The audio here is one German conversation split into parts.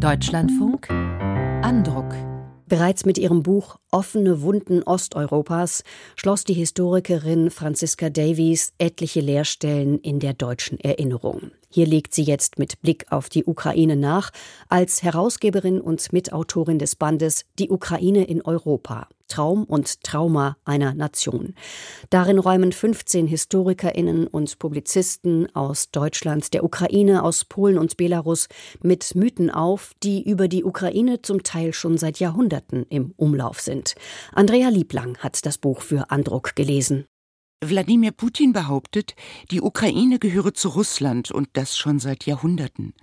Deutschlandfunk Andruck Bereits mit ihrem Buch Offene Wunden Osteuropas schloss die Historikerin Franziska Davies etliche Leerstellen in der deutschen Erinnerung. Hier legt sie jetzt mit Blick auf die Ukraine nach, als Herausgeberin und Mitautorin des Bandes Die Ukraine in Europa. Traum und Trauma einer Nation. Darin räumen 15 Historikerinnen und Publizisten aus Deutschland, der Ukraine, aus Polen und Belarus mit Mythen auf, die über die Ukraine zum Teil schon seit Jahrhunderten im Umlauf sind. Andrea Lieblang hat das Buch für Andruck gelesen. Wladimir Putin behauptet, die Ukraine gehöre zu Russland und das schon seit Jahrhunderten.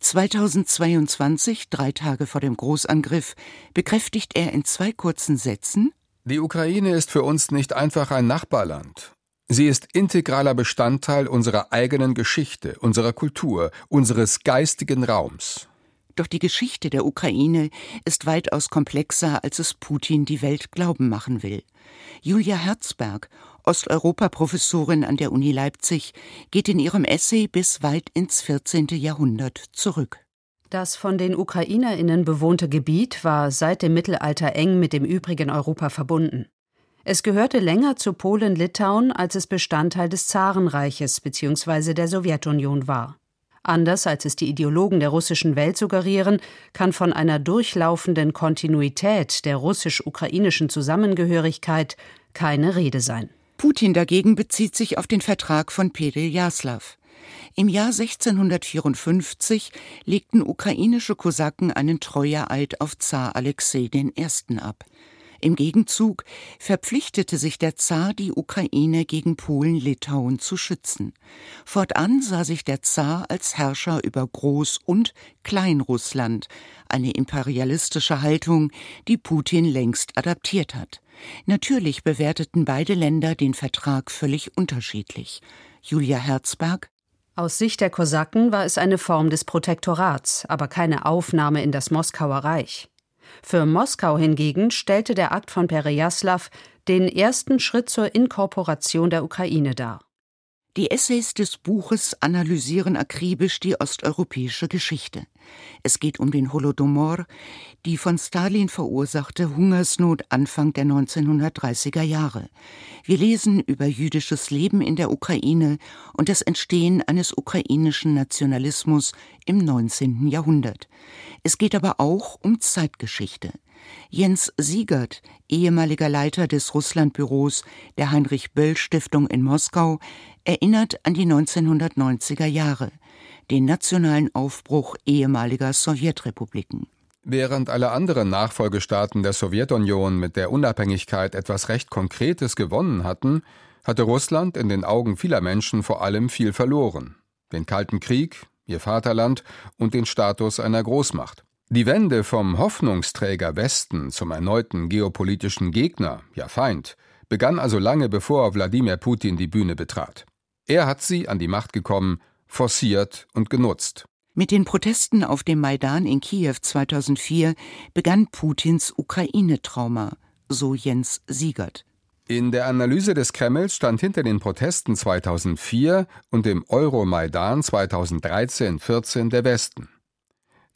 2022, drei Tage vor dem Großangriff, bekräftigt er in zwei kurzen Sätzen Die Ukraine ist für uns nicht einfach ein Nachbarland. Sie ist integraler Bestandteil unserer eigenen Geschichte, unserer Kultur, unseres geistigen Raums. Doch die Geschichte der Ukraine ist weitaus komplexer, als es Putin die Welt glauben machen will. Julia Herzberg, Osteuropa-Professorin an der Uni Leipzig, geht in ihrem Essay bis weit ins 14. Jahrhundert zurück. Das von den Ukrainerinnen bewohnte Gebiet war seit dem Mittelalter eng mit dem übrigen Europa verbunden. Es gehörte länger zu Polen-Litauen, als es Bestandteil des Zarenreiches bzw. der Sowjetunion war. Anders als es die Ideologen der russischen Welt suggerieren, kann von einer durchlaufenden Kontinuität der russisch-ukrainischen Zusammengehörigkeit keine Rede sein. Putin dagegen bezieht sich auf den Vertrag von Jaslav. Im Jahr 1654 legten ukrainische Kosaken einen Treueeid auf Zar Alexei I. ab. Im Gegenzug verpflichtete sich der Zar, die Ukraine gegen Polen-Litauen zu schützen. Fortan sah sich der Zar als Herrscher über Groß- und Kleinrussland, eine imperialistische Haltung, die Putin längst adaptiert hat. Natürlich bewerteten beide Länder den Vertrag völlig unterschiedlich. Julia Herzberg aus Sicht der Kosaken war es eine Form des Protektorats, aber keine Aufnahme in das Moskauer Reich. Für Moskau hingegen stellte der Akt von Perejaslaw den ersten Schritt zur Inkorporation der Ukraine dar. Die Essays des Buches analysieren akribisch die osteuropäische Geschichte. Es geht um den Holodomor, die von Stalin verursachte Hungersnot Anfang der 1930er Jahre. Wir lesen über jüdisches Leben in der Ukraine und das Entstehen eines ukrainischen Nationalismus im 19. Jahrhundert. Es geht aber auch um Zeitgeschichte. Jens Siegert, ehemaliger Leiter des Russlandbüros der Heinrich Böll Stiftung in Moskau, erinnert an die 1990er Jahre, den nationalen Aufbruch ehemaliger Sowjetrepubliken. Während alle anderen Nachfolgestaaten der Sowjetunion mit der Unabhängigkeit etwas recht Konkretes gewonnen hatten, hatte Russland in den Augen vieler Menschen vor allem viel verloren. Den Kalten Krieg, ihr Vaterland und den Status einer Großmacht. Die Wende vom Hoffnungsträger Westen zum erneuten geopolitischen Gegner, ja Feind, begann also lange bevor Wladimir Putin die Bühne betrat. Er hat sie, an die Macht gekommen, forciert und genutzt. Mit den Protesten auf dem Maidan in Kiew 2004 begann Putins Ukraine-Trauma, so Jens Siegert. In der Analyse des Kremls stand hinter den Protesten 2004 und dem Euromaidan 2013-14 der Westen.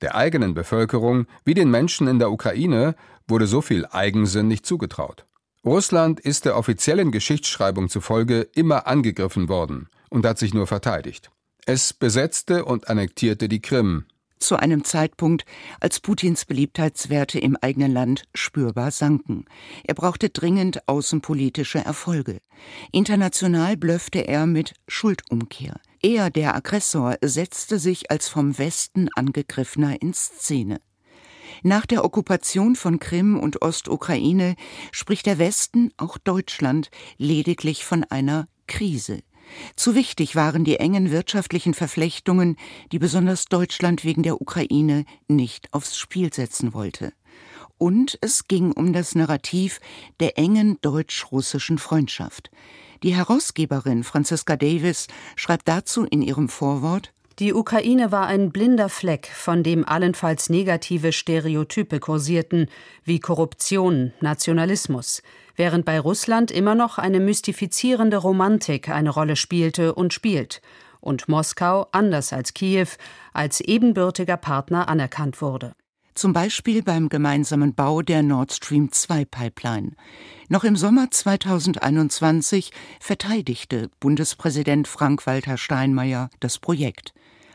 Der eigenen Bevölkerung wie den Menschen in der Ukraine wurde so viel Eigensinn nicht zugetraut. Russland ist der offiziellen Geschichtsschreibung zufolge immer angegriffen worden und hat sich nur verteidigt. Es besetzte und annektierte die Krim. Zu einem Zeitpunkt, als Putins Beliebtheitswerte im eigenen Land spürbar sanken. Er brauchte dringend außenpolitische Erfolge. International blöffte er mit Schuldumkehr. Er, der Aggressor, setzte sich als vom Westen angegriffener in Szene. Nach der Okkupation von Krim und Ostukraine spricht der Westen, auch Deutschland, lediglich von einer Krise. Zu wichtig waren die engen wirtschaftlichen Verflechtungen, die besonders Deutschland wegen der Ukraine nicht aufs Spiel setzen wollte. Und es ging um das Narrativ der engen deutsch-russischen Freundschaft. Die Herausgeberin Franziska Davis schreibt dazu in ihrem Vorwort die Ukraine war ein blinder Fleck, von dem allenfalls negative Stereotype kursierten, wie Korruption, Nationalismus, während bei Russland immer noch eine mystifizierende Romantik eine Rolle spielte und spielt und Moskau, anders als Kiew, als ebenbürtiger Partner anerkannt wurde. Zum Beispiel beim gemeinsamen Bau der Nord Stream 2 Pipeline. Noch im Sommer 2021 verteidigte Bundespräsident Frank-Walter Steinmeier das Projekt.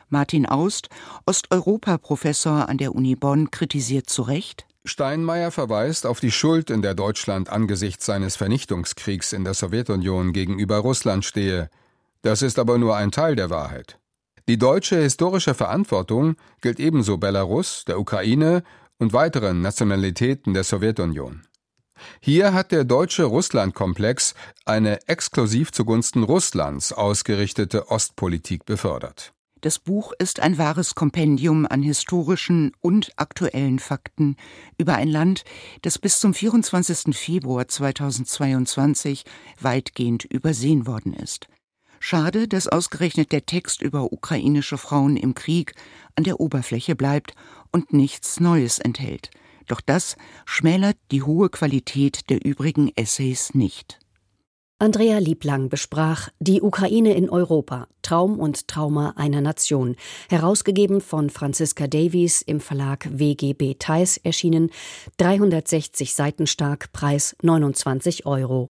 Martin Aust, Osteuropa-Professor an der Uni Bonn, kritisiert zu Recht, Steinmeier verweist auf die Schuld, in der Deutschland angesichts seines Vernichtungskriegs in der Sowjetunion gegenüber Russland stehe. Das ist aber nur ein Teil der Wahrheit. Die deutsche historische Verantwortung gilt ebenso Belarus, der Ukraine und weiteren Nationalitäten der Sowjetunion. Hier hat der deutsche Russlandkomplex eine exklusiv zugunsten Russlands ausgerichtete Ostpolitik befördert. Das Buch ist ein wahres Kompendium an historischen und aktuellen Fakten über ein Land, das bis zum 24. Februar 2022 weitgehend übersehen worden ist. Schade, dass ausgerechnet der Text über ukrainische Frauen im Krieg an der Oberfläche bleibt und nichts Neues enthält. Doch das schmälert die hohe Qualität der übrigen Essays nicht. Andrea Lieblang besprach Die Ukraine in Europa, Traum und Trauma einer Nation, herausgegeben von Franziska Davies im Verlag WGB Theis erschienen, 360 Seiten stark, Preis 29 Euro.